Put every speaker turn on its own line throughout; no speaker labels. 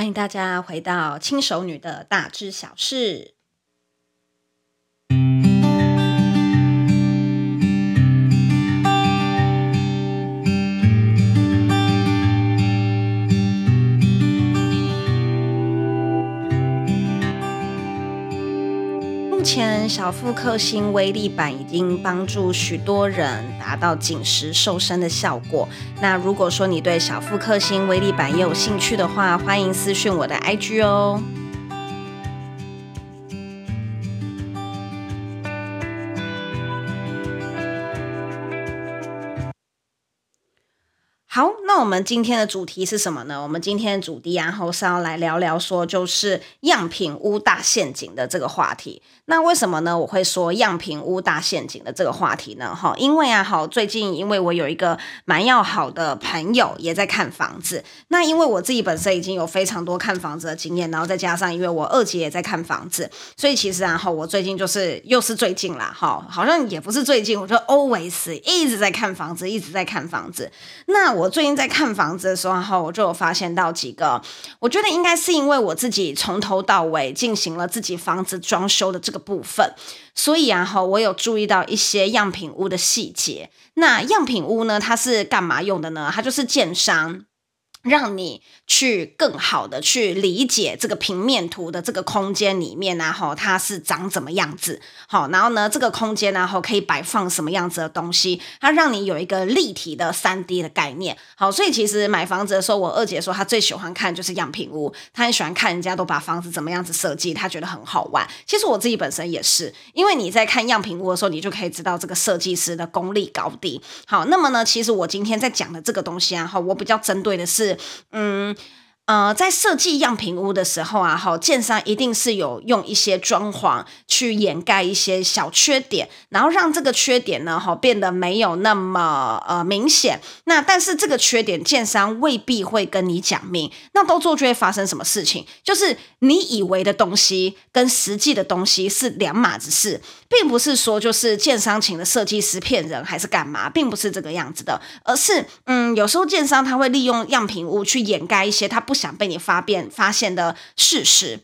欢迎大家回到轻熟女的大知小事。前小腹克星威力板已经帮助许多人达到紧实瘦身的效果。那如果说你对小腹克星威力板也有兴趣的话，欢迎私讯我的 IG 哦。好，那我们今天的主题是什么呢？我们今天的主题然后是要来聊聊说，就是样品屋大陷阱的这个话题。那为什么呢？我会说样品屋大陷阱的这个话题呢？哈，因为啊，好，最近因为我有一个蛮要好的朋友也在看房子。那因为我自己本身已经有非常多看房子的经验，然后再加上因为我二姐也在看房子，所以其实然后我最近就是又是最近啦，哈，好像也不是最近，我就 always 一直在看房子，一直在看房子。那我我最近在看房子的时候，我就有发现到几个，我觉得应该是因为我自己从头到尾进行了自己房子装修的这个部分，所以啊，哈，我有注意到一些样品屋的细节。那样品屋呢，它是干嘛用的呢？它就是建商。让你去更好的去理解这个平面图的这个空间里面，然后它是长怎么样子，好，然后呢，这个空间然后可以摆放什么样子的东西，它让你有一个立体的三 D 的概念，好，所以其实买房子的时候，我二姐说她最喜欢看就是样品屋，她很喜欢看人家都把房子怎么样子设计，她觉得很好玩。其实我自己本身也是，因为你在看样品屋的时候，你就可以知道这个设计师的功力高低。好，那么呢，其实我今天在讲的这个东西啊，哈，我比较针对的是。嗯，呃，在设计样品屋的时候啊，哈，建商一定是有用一些装潢去掩盖一些小缺点，然后让这个缺点呢，哈，变得没有那么呃明显。那但是这个缺点，建商未必会跟你讲明。那到最后就会发生什么事情？就是你以为的东西跟实际的东西是两码子事。并不是说就是建商请的设计师骗人还是干嘛，并不是这个样子的，而是嗯，有时候建商他会利用样品屋去掩盖一些他不想被你发变发现的事实。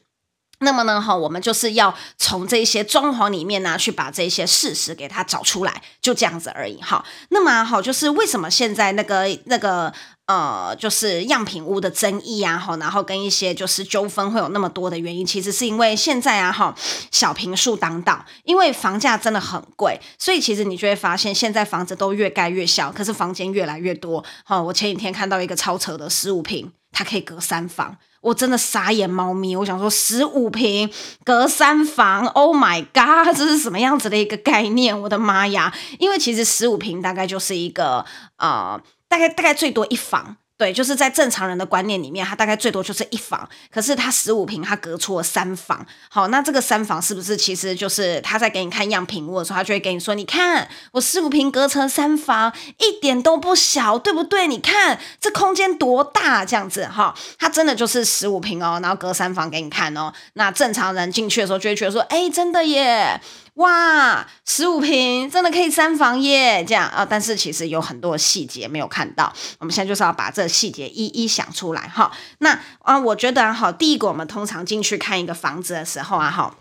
那么呢，哈，我们就是要从这些装潢里面呢，去把这些事实给它找出来，就这样子而已，哈。那么好，就是为什么现在那个那个呃，就是样品屋的争议啊，哈，然后跟一些就是纠纷会有那么多的原因，其实是因为现在啊，哈，小平数当道，因为房价真的很贵，所以其实你就会发现现在房子都越盖越小，可是房间越来越多。哈，我前几天看到一个超扯的十五平，它可以隔三房。我真的傻眼猫咪，我想说十五平隔三房，Oh my god，这是什么样子的一个概念？我的妈呀！因为其实十五平大概就是一个呃，大概大概最多一房。对，就是在正常人的观念里面，它大概最多就是一房，可是它十五平，它隔出了三房。好，那这个三房是不是其实就是他在给你看样品屋的时候，他就会给你说，你看我十五平隔成三房，一点都不小，对不对？你看这空间多大，这样子哈，他真的就是十五平哦，然后隔三房给你看哦。那正常人进去的时候就会觉得说，哎，真的耶。哇，十五平真的可以三房耶，这样啊！但是其实有很多细节没有看到，我们现在就是要把这细节一一想出来哈。那啊，我觉得哈，第一个我们通常进去看一个房子的时候啊，哈。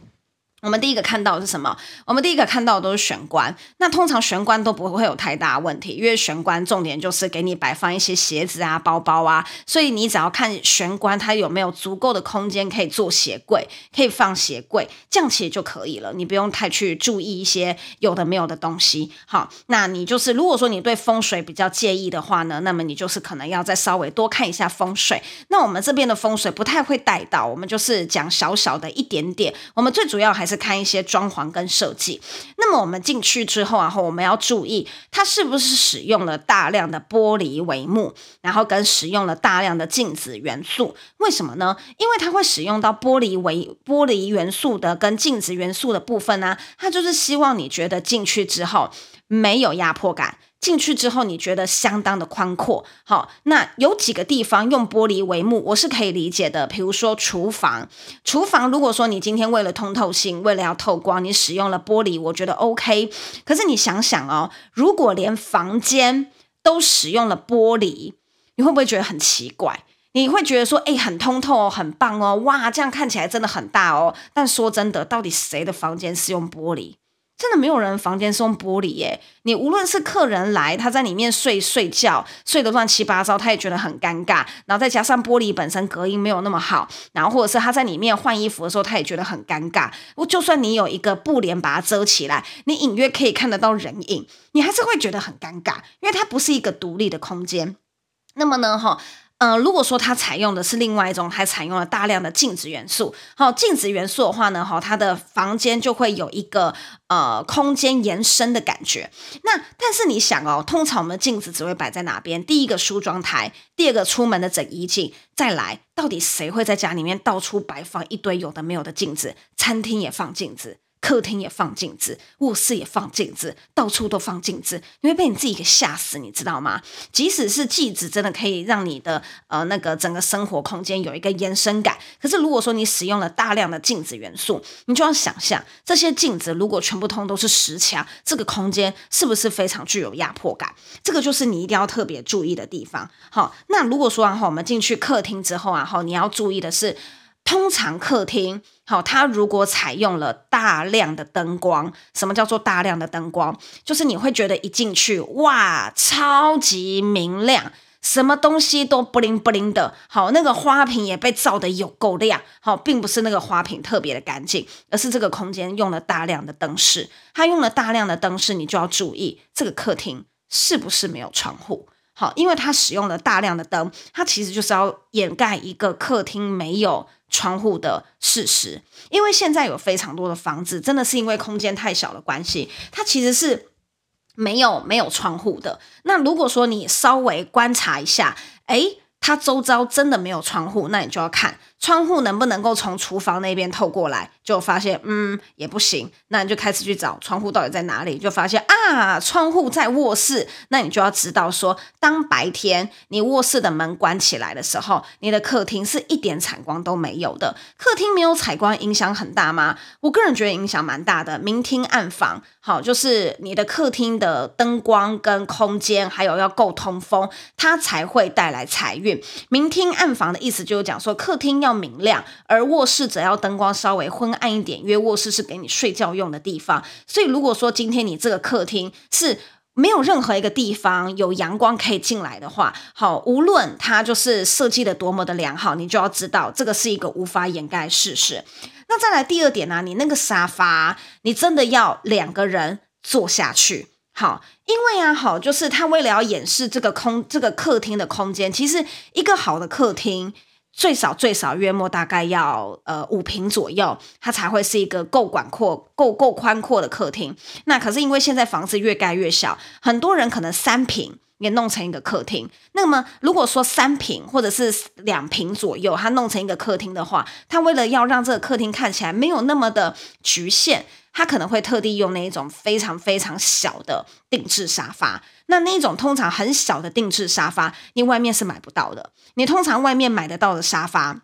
我们第一个看到的是什么？我们第一个看到的都是玄关。那通常玄关都不会有太大问题，因为玄关重点就是给你摆放一些鞋子啊、包包啊，所以你只要看玄关它有没有足够的空间可以做鞋柜，可以放鞋柜，这样其实就可以了。你不用太去注意一些有的没有的东西。好，那你就是如果说你对风水比较介意的话呢，那么你就是可能要再稍微多看一下风水。那我们这边的风水不太会带到，我们就是讲小小的一点点。我们最主要还是。看一些装潢跟设计，那么我们进去之后啊，我们要注意它是不是使用了大量的玻璃帷幕，然后跟使用了大量的镜子元素。为什么呢？因为它会使用到玻璃为玻璃元素的跟镜子元素的部分呢，它就是希望你觉得进去之后没有压迫感。进去之后，你觉得相当的宽阔。好，那有几个地方用玻璃帷幕，我是可以理解的。比如说厨房，厨房如果说你今天为了通透性，为了要透光，你使用了玻璃，我觉得 OK。可是你想想哦，如果连房间都使用了玻璃，你会不会觉得很奇怪？你会觉得说，哎，很通透哦，很棒哦，哇，这样看起来真的很大哦。但说真的，到底谁的房间是用玻璃？真的没有人房间是用玻璃耶。你无论是客人来，他在里面睡睡觉，睡得乱七八糟，他也觉得很尴尬。然后再加上玻璃本身隔音没有那么好，然后或者是他在里面换衣服的时候，他也觉得很尴尬。我就算你有一个布帘把它遮起来，你隐约可以看得到人影，你还是会觉得很尴尬，因为它不是一个独立的空间。那么呢，哈。呃，如果说它采用的是另外一种，还采用了大量的镜子元素，好，镜子元素的话呢，哈，它的房间就会有一个呃空间延伸的感觉。那但是你想哦，通常我们的镜子只会摆在哪边？第一个梳妆台，第二个出门的整衣镜，再来，到底谁会在家里面到处摆放一堆有的没有的镜子？餐厅也放镜子。客厅也放镜子，卧室也放镜子，到处都放镜子，你会被你自己给吓死，你知道吗？即使是镜子，真的可以让你的呃那个整个生活空间有一个延伸感。可是如果说你使用了大量的镜子元素，你就要想象这些镜子如果全部通都是实墙，这个空间是不是非常具有压迫感？这个就是你一定要特别注意的地方。好，那如果说然后我们进去客厅之后啊，哈你要注意的是。通常客厅，好，它如果采用了大量的灯光，什么叫做大量的灯光？就是你会觉得一进去，哇，超级明亮，什么东西都布灵布灵的，好，那个花瓶也被照得有够亮，好，并不是那个花瓶特别的干净，而是这个空间用了大量的灯饰，它用了大量的灯饰，你就要注意这个客厅是不是没有窗户。好，因为它使用了大量的灯，它其实就是要掩盖一个客厅没有窗户的事实。因为现在有非常多的房子，真的是因为空间太小的关系，它其实是没有没有窗户的。那如果说你稍微观察一下，诶，它周遭真的没有窗户，那你就要看。窗户能不能够从厨房那边透过来？就发现，嗯，也不行。那你就开始去找窗户到底在哪里？就发现啊，窗户在卧室。那你就要知道说，当白天你卧室的门关起来的时候，你的客厅是一点采光都没有的。客厅没有采光，影响很大吗？我个人觉得影响蛮大的。明厅暗房，好，就是你的客厅的灯光跟空间，还有要够通风，它才会带来财运。明厅暗房的意思就是讲说，客厅要明亮，而卧室则要灯光稍微昏暗一点，因为卧室是给你睡觉用的地方。所以如果说今天你这个客厅是没有任何一个地方有阳光可以进来的话，好，无论它就是设计的多么的良好，你就要知道这个是一个无法掩盖事实。那再来第二点呢、啊，你那个沙发，你真的要两个人坐下去，好，因为啊，好，就是他为了要掩饰这个空这个客厅的空间，其实一个好的客厅。最少最少约莫大概要呃五平左右，它才会是一个够广阔、够够宽阔的客厅。那可是因为现在房子越盖越小，很多人可能三平也弄成一个客厅。那么如果说三平或者是两平左右，它弄成一个客厅的话，它为了要让这个客厅看起来没有那么的局限。他可能会特地用那一种非常非常小的定制沙发，那那一种通常很小的定制沙发，你外面是买不到的。你通常外面买得到的沙发，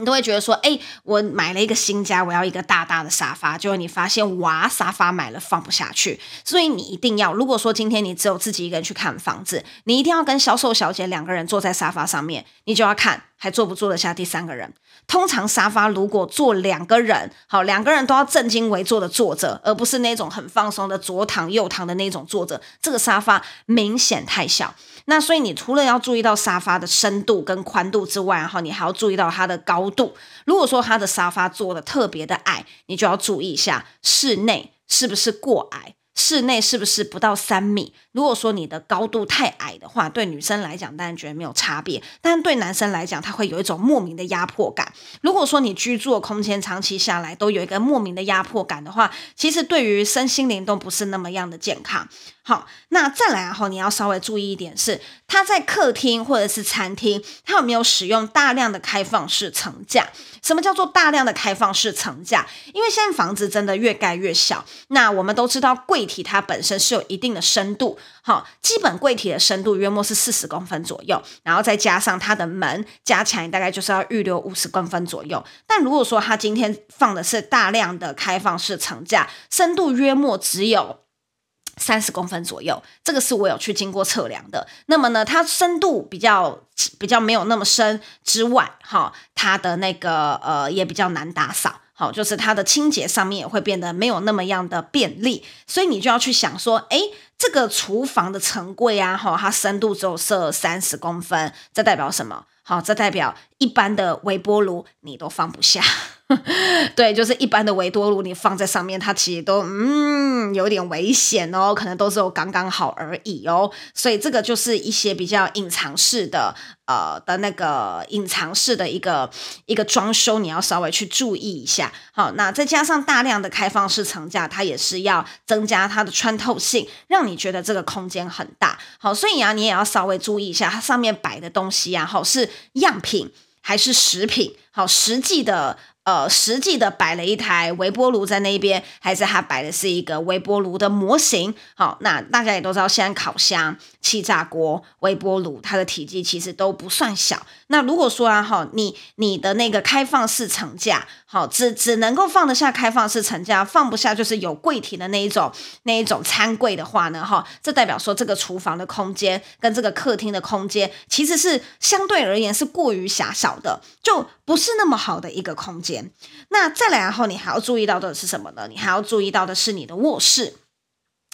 你都会觉得说，哎，我买了一个新家，我要一个大大的沙发。结果你发现，哇，沙发买了放不下去。所以你一定要，如果说今天你只有自己一个人去看房子，你一定要跟销售小姐两个人坐在沙发上面，你就要看还坐不坐得下第三个人。通常沙发如果坐两个人，好，两个人都要正襟危坐的坐着，而不是那种很放松的左躺右躺的那种坐着。这个沙发明显太小。那所以你除了要注意到沙发的深度跟宽度之外，哈，你还要注意到它的高度。如果说它的沙发做的特别的矮，你就要注意一下室内是不是过矮。室内是不是不到三米？如果说你的高度太矮的话，对女生来讲当然觉得没有差别，但对男生来讲，他会有一种莫名的压迫感。如果说你居住的空间长期下来都有一个莫名的压迫感的话，其实对于身心灵都不是那么样的健康。好，那再来然后你要稍微注意一点是，他在客厅或者是餐厅，他有没有使用大量的开放式层架？什么叫做大量的开放式层架？因为现在房子真的越盖越小。那我们都知道柜体它本身是有一定的深度，好，基本柜体的深度约莫是四十公分左右，然后再加上它的门加起来大概就是要预留五十公分左右。但如果说它今天放的是大量的开放式层架，深度约莫只有三十公分左右，这个是我有去经过测量的。那么呢，它深度比较比较没有那么深之外，哈，它的那个呃也比较难打扫，好，就是它的清洁上面也会变得没有那么样的便利，所以你就要去想说，诶，这个厨房的层柜啊，哈，它深度只有设三十公分，这代表什么？好，这代表一般的微波炉你都放不下。对，就是一般的微波炉，你放在上面，它其实都嗯有点危险哦，可能都是有刚刚好而已哦。所以这个就是一些比较隐藏式的呃的那个隐藏式的一个一个装修，你要稍微去注意一下。好，那再加上大量的开放式层架，它也是要增加它的穿透性，让你觉得这个空间很大。好，所以啊，你也要稍微注意一下，它上面摆的东西啊，好，是样品还是食品？好，实际的。呃，实际的摆了一台微波炉在那边，还是它摆的是一个微波炉的模型？好，那大家也都知道，现在烤箱、气炸锅、微波炉，它的体积其实都不算小。那如果说啊，哈，你你的那个开放式层架，好，只只能够放得下开放式成家，放不下就是有柜体的那一种那一种餐柜的话呢，哈，这代表说这个厨房的空间跟这个客厅的空间其实是相对而言是过于狭小的，就不是那么好的一个空间。那再来，然后你还要注意到的是什么呢？你还要注意到的是你的卧室。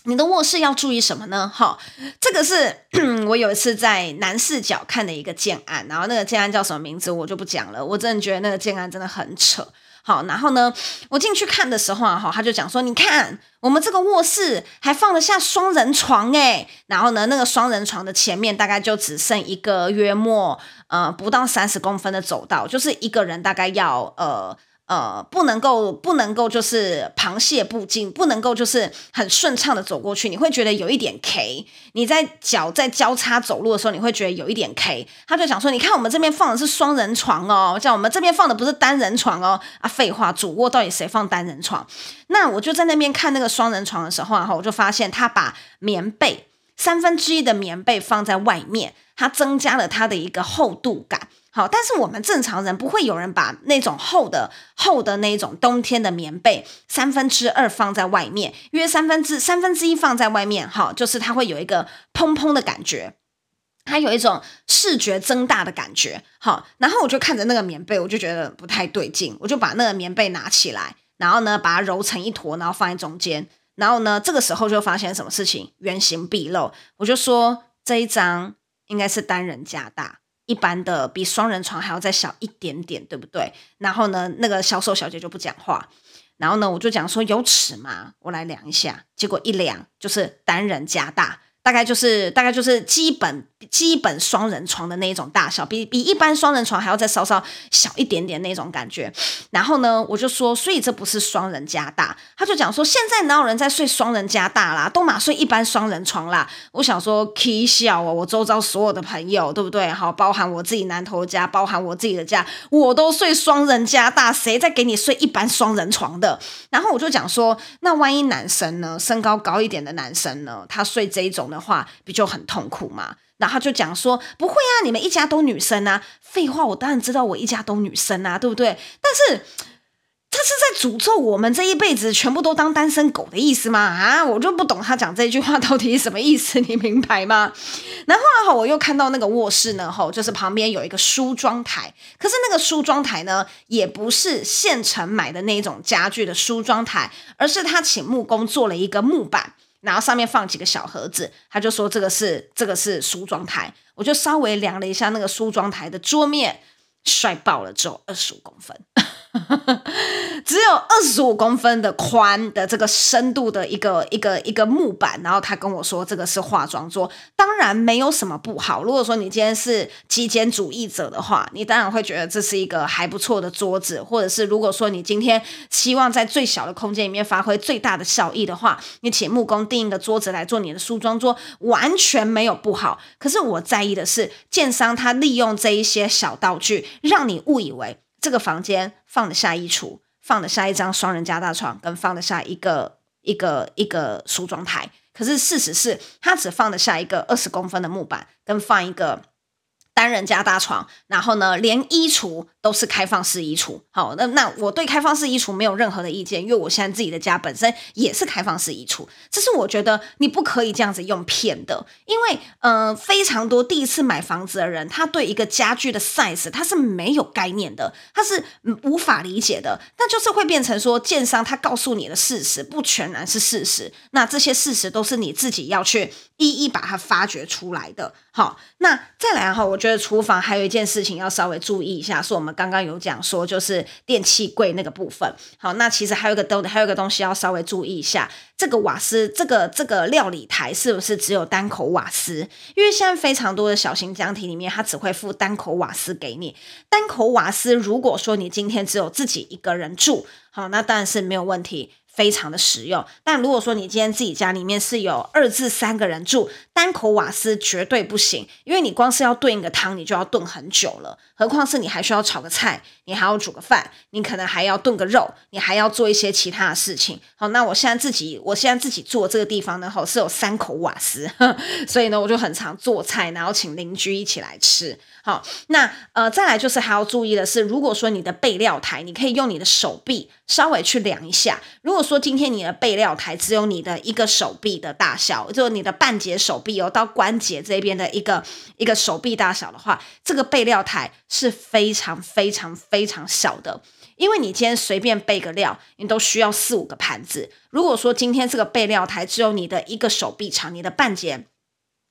你的卧室要注意什么呢？哈，这个是我有一次在南视角看的一个建案，然后那个建案叫什么名字我就不讲了。我真的觉得那个建案真的很扯。好，然后呢，我进去看的时候啊，哈，他就讲说，你看我们这个卧室还放得下双人床诶，然后呢，那个双人床的前面大概就只剩一个约莫呃不到三十公分的走道，就是一个人大概要呃。呃，不能够，不能够，就是螃蟹步进，不能够就是很顺畅的走过去，你会觉得有一点 K。你在脚在交叉走路的时候，你会觉得有一点 K。他就想说，你看我们这边放的是双人床哦，像我们这边放的不是单人床哦。啊，废话，主卧到底谁放单人床？那我就在那边看那个双人床的时候，然后我就发现他把棉被三分之一的棉被放在外面，它增加了它的一个厚度感。好，但是我们正常人不会有人把那种厚的厚的那种冬天的棉被三分之二放在外面，约三分之三分之一放在外面，哈，就是它会有一个砰砰的感觉，它有一种视觉增大的感觉，好，然后我就看着那个棉被，我就觉得不太对劲，我就把那个棉被拿起来，然后呢把它揉成一坨，然后放在中间，然后呢这个时候就发现什么事情，原形毕露，我就说这一张应该是单人加大。一般的比双人床还要再小一点点，对不对？然后呢，那个销售小姐就不讲话。然后呢，我就讲说有尺吗？我来量一下。结果一量就是单人加大。大概就是大概就是基本基本双人床的那一种大小，比比一般双人床还要再稍稍小一点点那种感觉。然后呢，我就说，所以这不是双人加大。他就讲说，现在哪有人在睡双人加大啦？都马睡一般双人床啦。我想说，K 笑哦，我周遭所有的朋友，对不对？好，包含我自己南头家，包含我自己的家，我都睡双人加大，谁在给你睡一般双人床的？然后我就讲说，那万一男生呢，身高高一点的男生呢，他睡这一种。的话不就很痛苦吗？然后就讲说不会啊，你们一家都女生啊。废话，我当然知道我一家都女生啊，对不对？但是他是在诅咒我们这一辈子全部都当单身狗的意思吗？啊，我就不懂他讲这句话到底是什么意思，你明白吗？然后啊，我又看到那个卧室呢，吼，就是旁边有一个梳妆台，可是那个梳妆台呢，也不是现成买的那种家具的梳妆台，而是他请木工做了一个木板。然后上面放几个小盒子，他就说这个是这个是梳妆台，我就稍微量了一下那个梳妆台的桌面，帅爆了，只有二十五公分。只有二十五公分的宽的这个深度的一个一个一个木板，然后他跟我说这个是化妆桌，当然没有什么不好。如果说你今天是极简主义者的话，你当然会觉得这是一个还不错的桌子，或者是如果说你今天希望在最小的空间里面发挥最大的效益的话，你请木工订一个桌子来做你的梳妆桌，完全没有不好。可是我在意的是，建商他利用这一些小道具，让你误以为。这个房间放得下衣橱，放得下一张双人加大床，跟放得下一个一个一个梳妆台。可是事实是，它只放得下一个二十公分的木板，跟放一个单人加大床，然后呢，连衣橱都是开放式衣橱。好，那那我对开放式衣橱没有任何的意见，因为我现在自己的家本身也是开放式衣橱。这是我觉得你不可以这样子用骗的，因为嗯、呃，非常多第一次买房子的人，他对一个家具的 size 他是没有概念的，他是无法理解的。那就是会变成说，建商他告诉你的事实不全然是事实，那这些事实都是你自己要去一一把它发掘出来的。好，那再来哈，我觉觉得厨房还有一件事情要稍微注意一下，是我们刚刚有讲说，就是电器柜那个部分。好，那其实还有一个东，还有一个东西要稍微注意一下，这个瓦斯，这个这个料理台是不是只有单口瓦斯？因为现在非常多的小型家庭里面，它只会付单口瓦斯给你。单口瓦斯，如果说你今天只有自己一个人住，好，那当然是没有问题。非常的实用，但如果说你今天自己家里面是有二至三个人住，单口瓦斯绝对不行，因为你光是要炖一个汤，你就要炖很久了，何况是你还需要炒个菜，你还要煮个饭，你可能还要炖个肉，你还要做一些其他的事情。好，那我现在自己，我现在自己做这个地方呢，吼是有三口瓦斯，所以呢，我就很常做菜，然后请邻居一起来吃。好，那呃，再来就是还要注意的是，如果说你的备料台，你可以用你的手臂稍微去量一下。如果说今天你的备料台只有你的一个手臂的大小，就你的半截手臂哦，到关节这边的一个一个手臂大小的话，这个备料台是非常非常非常小的，因为你今天随便备个料，你都需要四五个盘子。如果说今天这个备料台只有你的一个手臂长，你的半截。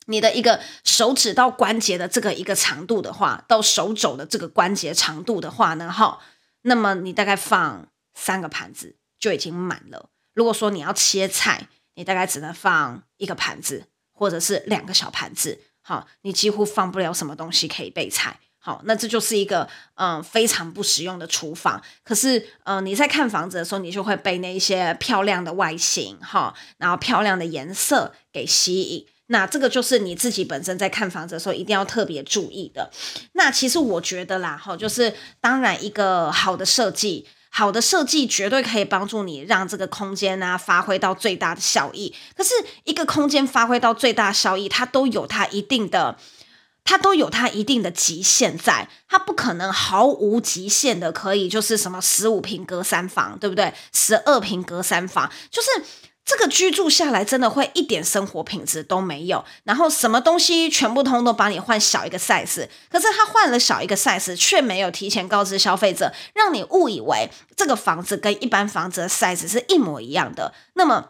你的一个手指到关节的这个一个长度的话，到手肘的这个关节长度的话呢，哈，那么你大概放三个盘子就已经满了。如果说你要切菜，你大概只能放一个盘子或者是两个小盘子，好，你几乎放不了什么东西可以备菜。好，那这就是一个嗯非常不实用的厨房。可是嗯你在看房子的时候，你就会被那一些漂亮的外形哈，然后漂亮的颜色给吸引。那这个就是你自己本身在看房子的时候一定要特别注意的。那其实我觉得啦，哈，就是当然一个好的设计，好的设计绝对可以帮助你让这个空间啊发挥到最大的效益。可是一个空间发挥到最大效益，它都有它一定的，它都有它一定的极限在，它不可能毫无极限的可以就是什么十五平隔三房，对不对？十二平隔三房，就是。这个居住下来真的会一点生活品质都没有，然后什么东西全部通都把你换小一个 size，可是他换了小一个 size，却没有提前告知消费者，让你误以为这个房子跟一般房子的 size 是一模一样的，那么。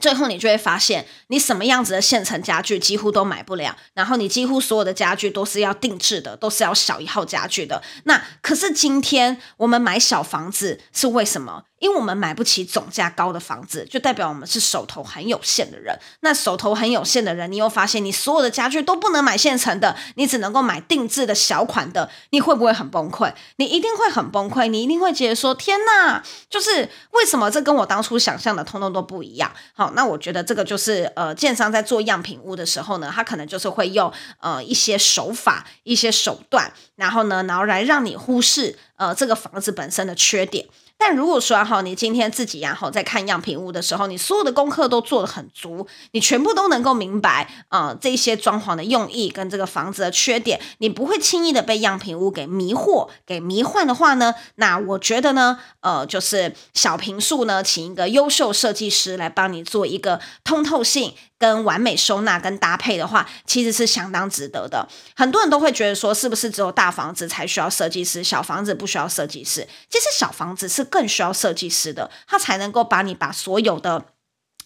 最后你就会发现，你什么样子的现成家具几乎都买不了，然后你几乎所有的家具都是要定制的，都是要小一号家具的。那可是今天我们买小房子是为什么？因为我们买不起总价高的房子，就代表我们是手头很有限的人。那手头很有限的人，你又发现你所有的家具都不能买现成的，你只能够买定制的小款的，你会不会很崩溃？你一定会很崩溃，你一定会觉得说：天哪，就是为什么这跟我当初想象的通通都不一样？好。那我觉得这个就是呃，建商在做样品屋的时候呢，他可能就是会用呃一些手法、一些手段，然后呢，然后来让你忽视呃这个房子本身的缺点。但如果说哈，你今天自己然后在看样品屋的时候，你所有的功课都做得很足，你全部都能够明白啊、呃、这些装潢的用意跟这个房子的缺点，你不会轻易的被样品屋给迷惑、给迷幻的话呢，那我觉得呢，呃，就是小平数呢，请一个优秀设计师来帮你做一个通透性。跟完美收纳跟搭配的话，其实是相当值得的。很多人都会觉得说，是不是只有大房子才需要设计师，小房子不需要设计师？其实小房子是更需要设计师的，他才能够把你把所有的。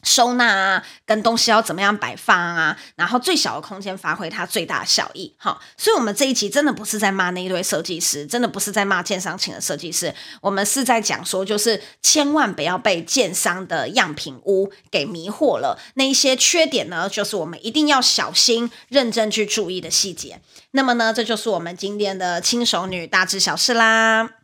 收纳啊，跟东西要怎么样摆放啊，然后最小的空间发挥它最大的效益，哈。所以，我们这一集真的不是在骂那一堆设计师，真的不是在骂建商请的设计师，我们是在讲说，就是千万不要被建商的样品屋给迷惑了。那一些缺点呢，就是我们一定要小心、认真去注意的细节。那么呢，这就是我们今天的轻熟女大知小事啦。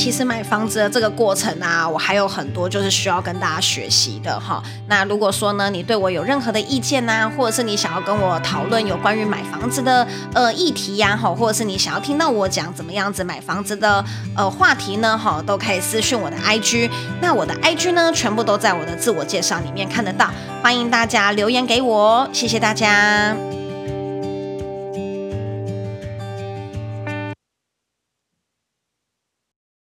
其实买房子的这个过程啊，我还有很多就是需要跟大家学习的哈。那如果说呢，你对我有任何的意见呐、啊，或者是你想要跟我讨论有关于买房子的呃议题呀，哈，或者是你想要听到我讲怎么样子买房子的呃话题呢，哈，都可以私讯我的 IG。那我的 IG 呢，全部都在我的自我介绍里面看得到，欢迎大家留言给我，谢谢大家。